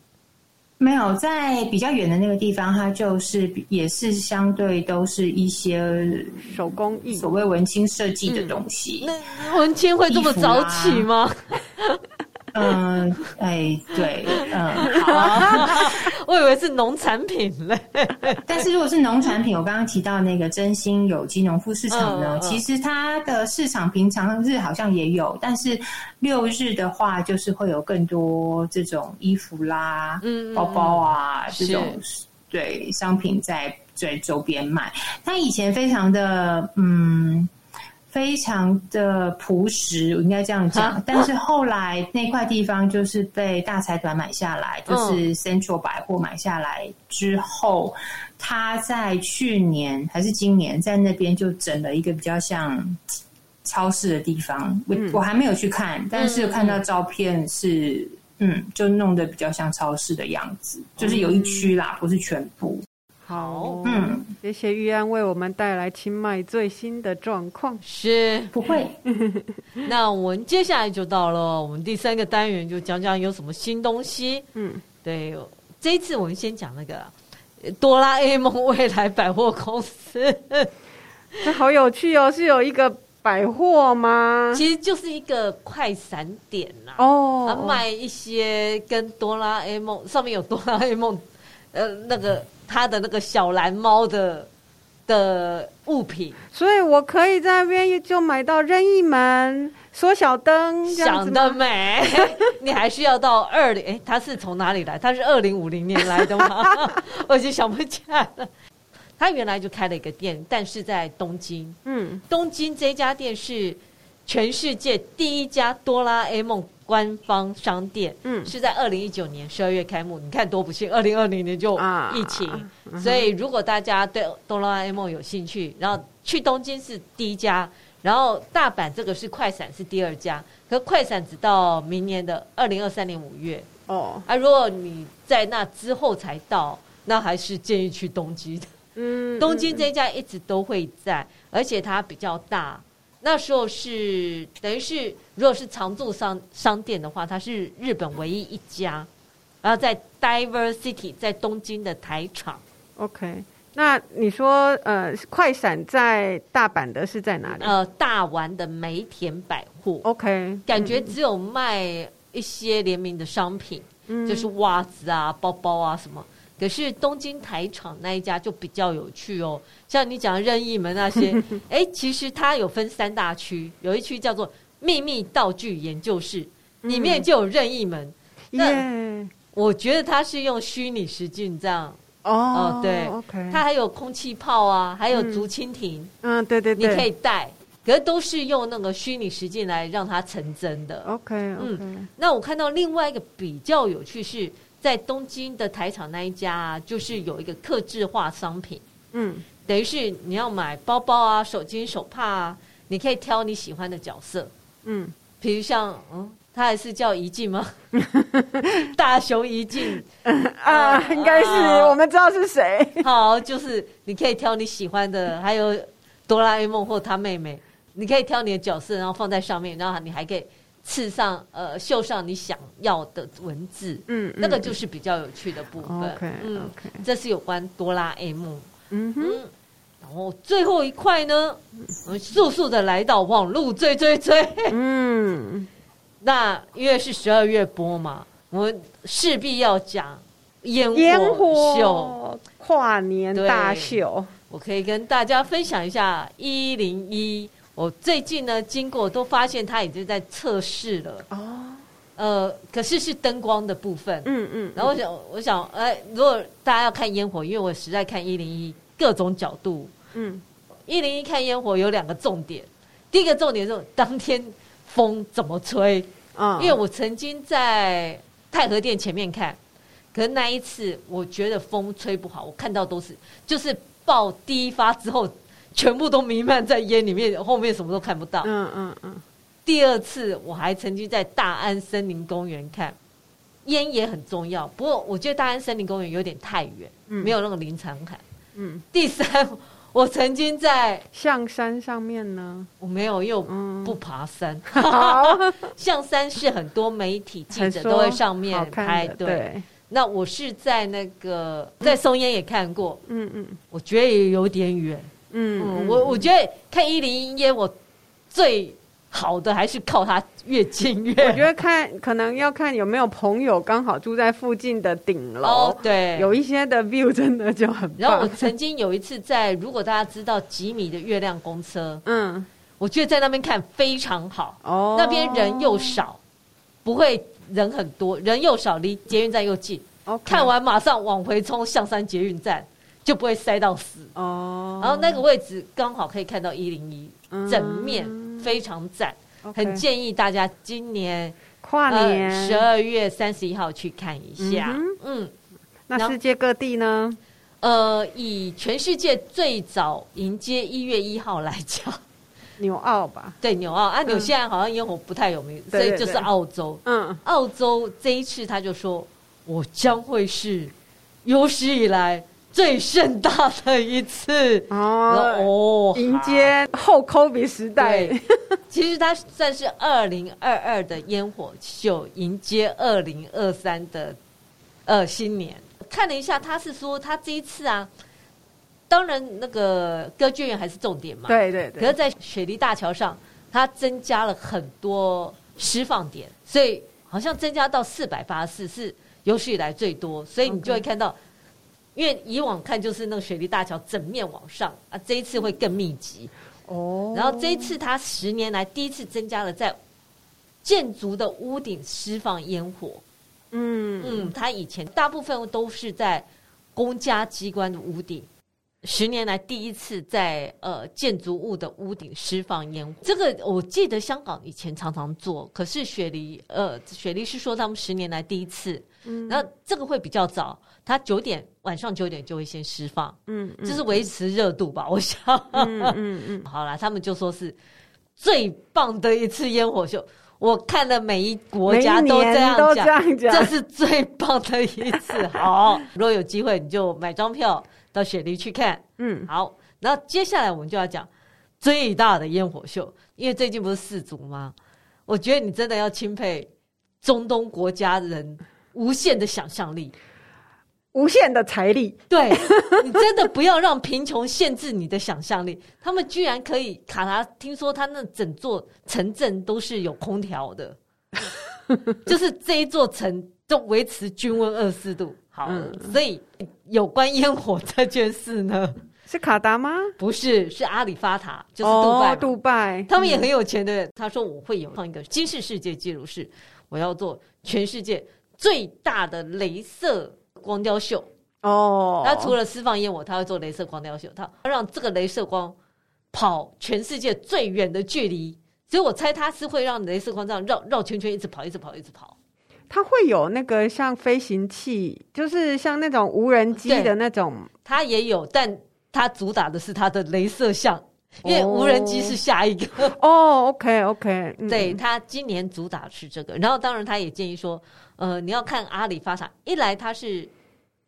没有，在比较远的那个地方，它就是也是相对都是一些手工艺，所谓文青设计的东西。嗯、那文青会这么早起吗？嗯，哎，对，嗯，好啊，我以为是农产品嘞。但是如果是农产品，我刚刚提到那个真心有机农夫市场呢，其实它的市场平常日好像也有，但是六日的话，就是会有更多这种衣服啦、嗯，包包啊这种对商品在在周边卖。它以前非常的嗯。非常的朴实，我应该这样讲。啊、但是后来那块地方就是被大财团买下来，嗯、就是 Central 百货买下来之后，他在去年还是今年在那边就整了一个比较像超市的地方。我、嗯、我还没有去看，但是看到照片是，嗯，嗯，就弄得比较像超市的样子，就是有一区啦，不是全部。好，嗯，谢谢玉安为我们带来清迈最新的状况。是，不会。那我们接下来就到了我们第三个单元，就讲讲有什么新东西。嗯，对，这一次我们先讲那个哆啦 A 梦未来百货公司，这好有趣哦！是有一个百货吗？其实就是一个快闪点呐。哦，卖一些跟哆啦 A 梦上面有哆啦 A 梦，呃，那个。他的那个小蓝猫的的物品，所以我可以在那边就买到任意门、缩小灯，想得美！你还需要到二零？哎，他是从哪里来？他是二零五零年来的吗？我已经想不起来了。他原来就开了一个店，但是在东京。嗯，东京这家店是全世界第一家哆啦 A 梦。官方商店，嗯，是在二零一九年十二月开幕。你看多不幸，二零二零年就疫情。所以如果大家对哆啦 A 梦有兴趣，然后去东京是第一家，然后大阪这个是快闪是第二家。可快闪只到明年的二零二三年五月哦。啊，如果你在那之后才到，那还是建议去东京的。嗯，东京这一家一直都会在，而且它比较大。那时候是等于是，如果是常驻商商店的话，它是日本唯一一家，然后在 Diversity 在东京的台场。OK，那你说呃，快闪在大阪的是在哪里？呃，大丸的梅田百货。OK，感觉只有卖一些联名的商品，嗯、就是袜子啊、包包啊什么。可是东京台场那一家就比较有趣哦，像你讲的任意门那些，哎，其实它有分三大区，有一区叫做秘密道具研究室，里面就有任意门。那我觉得它是用虚拟实境这样。哦，对，OK，它还有空气炮啊，还有竹蜻蜓，嗯，对对对，你可以带，可是都是用那个虚拟实境来让它成真的。OK，嗯，那我看到另外一个比较有趣是。在东京的台场那一家啊，就是有一个客制化商品，嗯，等于是你要买包包啊、手巾、手帕啊，你可以挑你喜欢的角色，嗯，比如像，嗯，他还是叫怡静吗？大雄怡静 啊，应该是，我们知道是谁。好，就是你可以挑你喜欢的，还有哆啦 A 梦或他妹妹，你可以挑你的角色，然后放在上面，然后你还可以。刺上呃，绣上你想要的文字，嗯，那个就是比较有趣的部分。OK，嗯，这是有关哆啦 A 梦。嗯哼，然后最后一块呢，我们速速的来到网路追追追。嗯，那因为是十二月播嘛，我们势必要讲烟火秀、跨年大秀。我可以跟大家分享一下一零一。我最近呢，经过都发现它已经在测试了。哦，呃，可是是灯光的部分。嗯嗯。然后我想，我想，哎，如果大家要看烟火，因为我实在看一零一各种角度。嗯，一零一看烟火有两个重点，第一个重点是当天风怎么吹。嗯，因为我曾经在太和殿前面看，可是那一次我觉得风吹不好，我看到都是就是。爆第一发之后，全部都弥漫在烟里面，后面什么都看不到。嗯嗯嗯。第二次我还曾经在大安森林公园看，烟也很重要。不过我觉得大安森林公园有点太远，嗯、没有那个临场感。嗯。第三，我曾经在象山上面呢，我没有，因为我不爬山。好，象山是很多媒体记者都会上面拍，对。那我是在那个在松烟也看过，嗯嗯，我觉得也有点远，嗯，嗯，我我觉得看一零一烟，我最好的还是靠它越近越。我觉得看可能要看有没有朋友刚好住在附近的顶楼，哦，对，有一些的 view 真的就很棒。然后我曾经有一次在，如果大家知道几米的月亮公车，嗯，我觉得在那边看非常好，哦，那边人又少，不会。人很多，人又少，离捷运站又近。看完马上往回冲象山捷运站，就不会塞到死。哦，然后那个位置刚好可以看到一零一整面，非常赞。很建议大家今年跨年十二月三十一号去看一下。嗯，嗯，那世界各地呢？呃，以全世界最早迎接一月一号来讲。纽澳吧，对，纽澳啊，纽西兰好像烟火不太有名，嗯、所以就是澳洲。嗯，澳洲这一次他就说，我将会是有史以来最盛大的一次哦，哦迎接后 COVID 时代。其实它算是二零二二的烟火秀，迎接二零二三的呃新年。看了一下，他是说他这一次啊。当然，那个歌剧院还是重点嘛。对对对。可是，在雪梨大桥上，它增加了很多释放点，所以好像增加到四百八十四，是有史以来最多。所以你就会看到，Okay. 因为以往看就是那个雪梨大桥整面往上啊，这一次会更密集。哦。然后这一次，它十年来第一次增加了在建筑的屋顶释放烟火。嗯嗯，它以前大部分都是在公家机关的屋顶。十年来第一次在呃建筑物的屋顶释放烟火，这个我记得香港以前常常做，可是雪梨呃雪梨是说他们十年来第一次，嗯，然后这个会比较早，他九点晚上九点就会先释放，嗯，就是维持热度吧，我想，嗯嗯嗯，好啦，他们就说是最棒的一次烟火秀，我看了每一国家都这样讲，这是最棒的一次，好，如果有机会你就买张票。到雪梨去看，嗯，好，然后接下来我们就要讲最大的烟火秀，因为最近不是四足吗？我觉得你真的要钦佩中东国家人无限的想象力，无限的财力。对，你真的不要让贫穷限制你的想象力。他们居然可以卡达，听说他那整座城镇都是有空调的，就是这一座城都维持均温二十四度。好，嗯、所以有关烟火这件事呢，是卡达吗？不是，是阿里发塔，就是杜拜。哦、杜拜，他们也很有钱的。嗯、他说我会有创一个金氏世界纪录，是我要做全世界最大的镭射光雕秀。哦，他除了释放烟火，他会做镭射光雕秀，他让这个镭射光跑全世界最远的距离。所以我猜他是会让镭射光这样绕绕圈圈，一直跑，一直跑，一直跑。它会有那个像飞行器，就是像那种无人机的那种，它也有，但它主打的是它的镭射像，因为无人机是下一个。哦，OK OK，对，他今年主打是这个，然后当然他也建议说，呃，你要看阿里发塔，一来它是，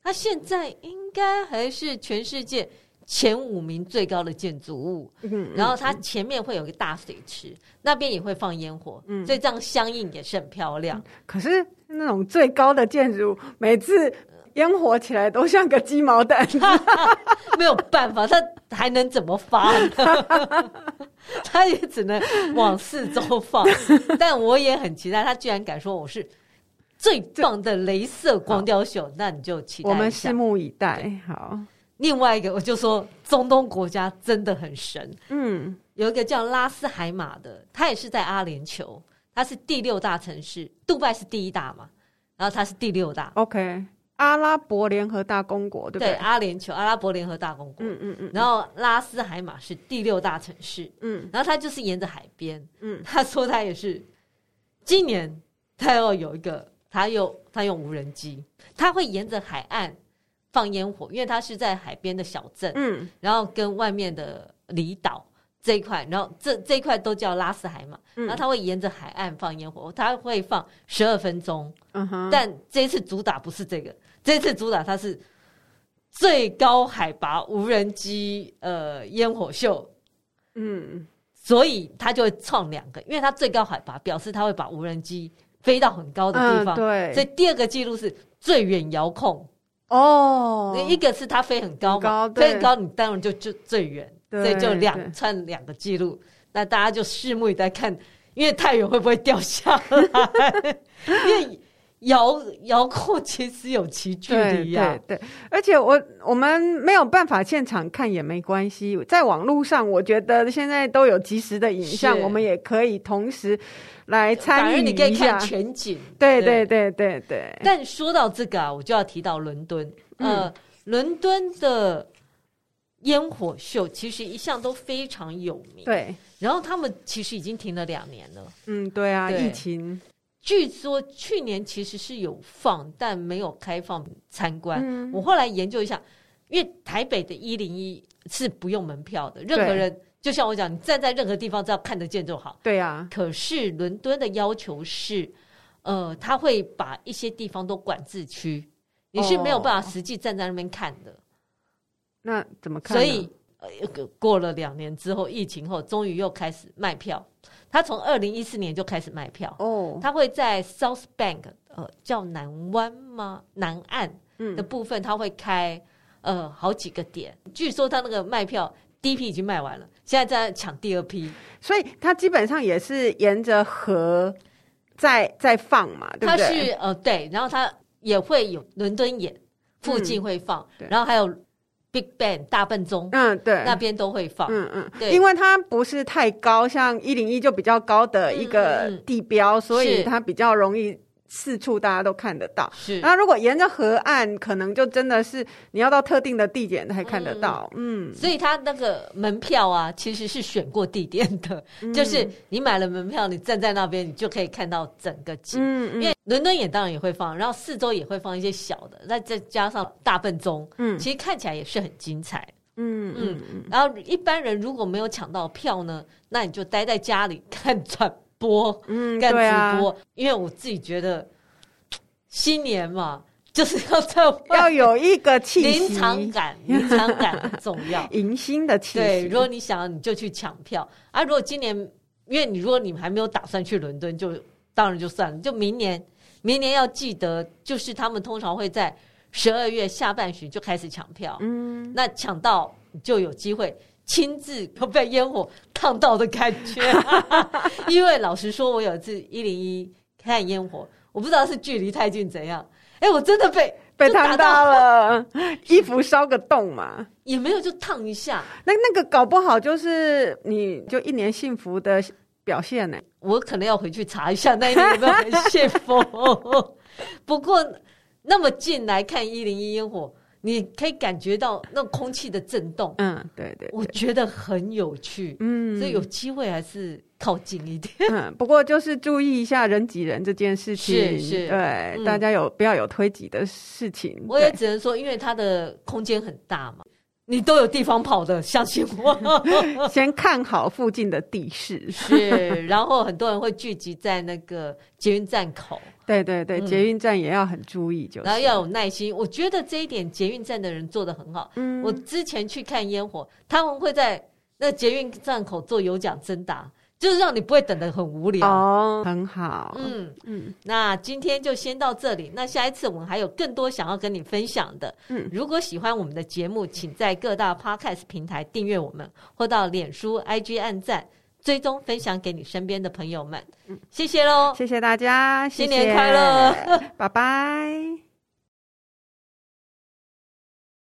它现在应该还是全世界。前五名最高的建筑物，然后它前面会有个大水池，那边也会放烟火，所以这样相应也是很漂亮。可是那种最高的建筑，每次烟火起来都像个鸡毛掸子，没有办法，他还能怎么发呢？他也只能往四周放。但我也很期待，他居然敢说我是最棒的镭射光雕秀，那你就期待。我们拭目以待。好，另外一个我就说，中东国家真的很神。嗯，有一个叫拉斯海马的，他也是在阿联酋，他是第六大城市，杜拜是第一大嘛。然后他是第六大，OK，阿拉伯联合大公国，对不对？对，阿联酋，阿拉伯联合大公国，嗯嗯嗯。然后拉斯海马是第六大城市，嗯。然后它就是沿着海边，嗯。他说他也是，今年他要有一个，他用他用无人机，他会沿着海岸放烟火，因为他是在海边的小镇，嗯。然后跟外面的离岛。这一块，然后这这一块都叫拉斯海马，嗯、然后他会沿着海岸放烟火，他会放十二分钟。嗯哼。但这一次主打不是这个，这次主打它是最高海拔无人机呃烟火秀。嗯，所以他就会创两个，因为它最高海拔表示他会把无人机飞到很高的地方。嗯、对。所以第二个记录是最远遥控。哦。一个是它飞很高嘛，高飞很高，你当然就就最远。所以就两串两个记录，那大家就拭目以待看，因为太远会不会掉下来？因为遥遥控其实有其距离呀、啊，对对，对。而且我我们没有办法现场看也没关系，在网络上，我觉得现在都有及时的影像，我们也可以同时来参与你可以看全景。对对对对对。但说到这个啊，我就要提到伦敦，呃，嗯、伦敦的。烟火秀其实一向都非常有名，对。然后他们其实已经停了两年了，嗯，对啊，对疫情。据说去年其实是有放，但没有开放参观。嗯、我后来研究一下，因为台北的一零一是不用门票的，任何人就像我讲，你站在任何地方只要看得见就好。对啊。可是伦敦的要求是，呃，他会把一些地方都管制区，你是没有办法实际站在那边看的。哦那怎么看？所以，呃，过了两年之后，疫情后，终于又开始卖票。他从二零一四年就开始卖票。哦，他会在 South Bank，呃，叫南湾吗？南岸的部分，他会开呃好几个点。据说他那个卖票第一批已经卖完了，现在在抢第二批。所以，他基本上也是沿着河在在放嘛，对不对？他是呃对，然后他也会有伦敦眼附近会放，嗯、然后还有。Big Bang 大笨钟，嗯，对，那边都会放，嗯嗯，对，因为它不是太高，像一零一就比较高的一个地标，嗯。嗯，所以它比较容易。四处大家都看得到，是。然后如果沿着河岸，可能就真的是你要到特定的地点才看得到。嗯，嗯，所以它那个门票啊，其实是选过地点的，嗯、就是你买了门票，你站在那边，你就可以看到整个景。嗯，嗯，因为伦敦眼当然也会放，然后四周也会放一些小的，那再加上大笨钟，嗯，其实看起来也是很精彩。嗯嗯嗯。然后一般人如果没有抢到票呢，那你就待在家里看转播，嗯，干直播，啊、因为我自己觉得新年嘛，就是要在 要有一个气临场感，临场感很重要，迎新的气息。对，如果你想，你就去抢票啊。如果今年，因为你如果你还没有打算去伦敦，就当然就算了。就明年，明年要记得，就是他们通常会在十二月下半旬就开始抢票，嗯，那抢到就有机会。亲自被烟火烫到的感觉，因为老实说，我有一次一零一看烟火，我不知道是距离太近怎样，哎，我真的被被烫到了，衣服烧个洞嘛，也没有就烫一下，那那个搞不好就是你就一年幸福的表现呢。我可能要回去查一下那一年有没有很幸福。不过那么近来看一零一烟火。你可以感觉到那空气的震动，嗯，对对，对，我觉得很有趣，嗯，所以有机会还是靠近一点，嗯，不过就是注意一下人挤人这件事情，是是，对，嗯、大家有不要有推挤的事情。我也只能说，因为它的空间很大嘛，你都有地方跑的，相信我，先看好附近的地势，是，然后很多人会聚集在那个捷运站口。对对对，捷运站也要很注意，就是、嗯、然后要有耐心。我觉得这一点捷运站的人做的很好。嗯，我之前去看烟火，他们会在那捷运站口做有奖征答，就是让你不会等的很无聊哦，很好。嗯嗯，那今天就先到这里。那下一次我们还有更多想要跟你分享的。嗯，如果喜欢我们的节目，请在各大 Podcast 平台订阅我们，或到脸书、IG 按赞。追踪分享给你身边的朋友们，谢谢喽，谢谢大家，新年快乐，拜拜。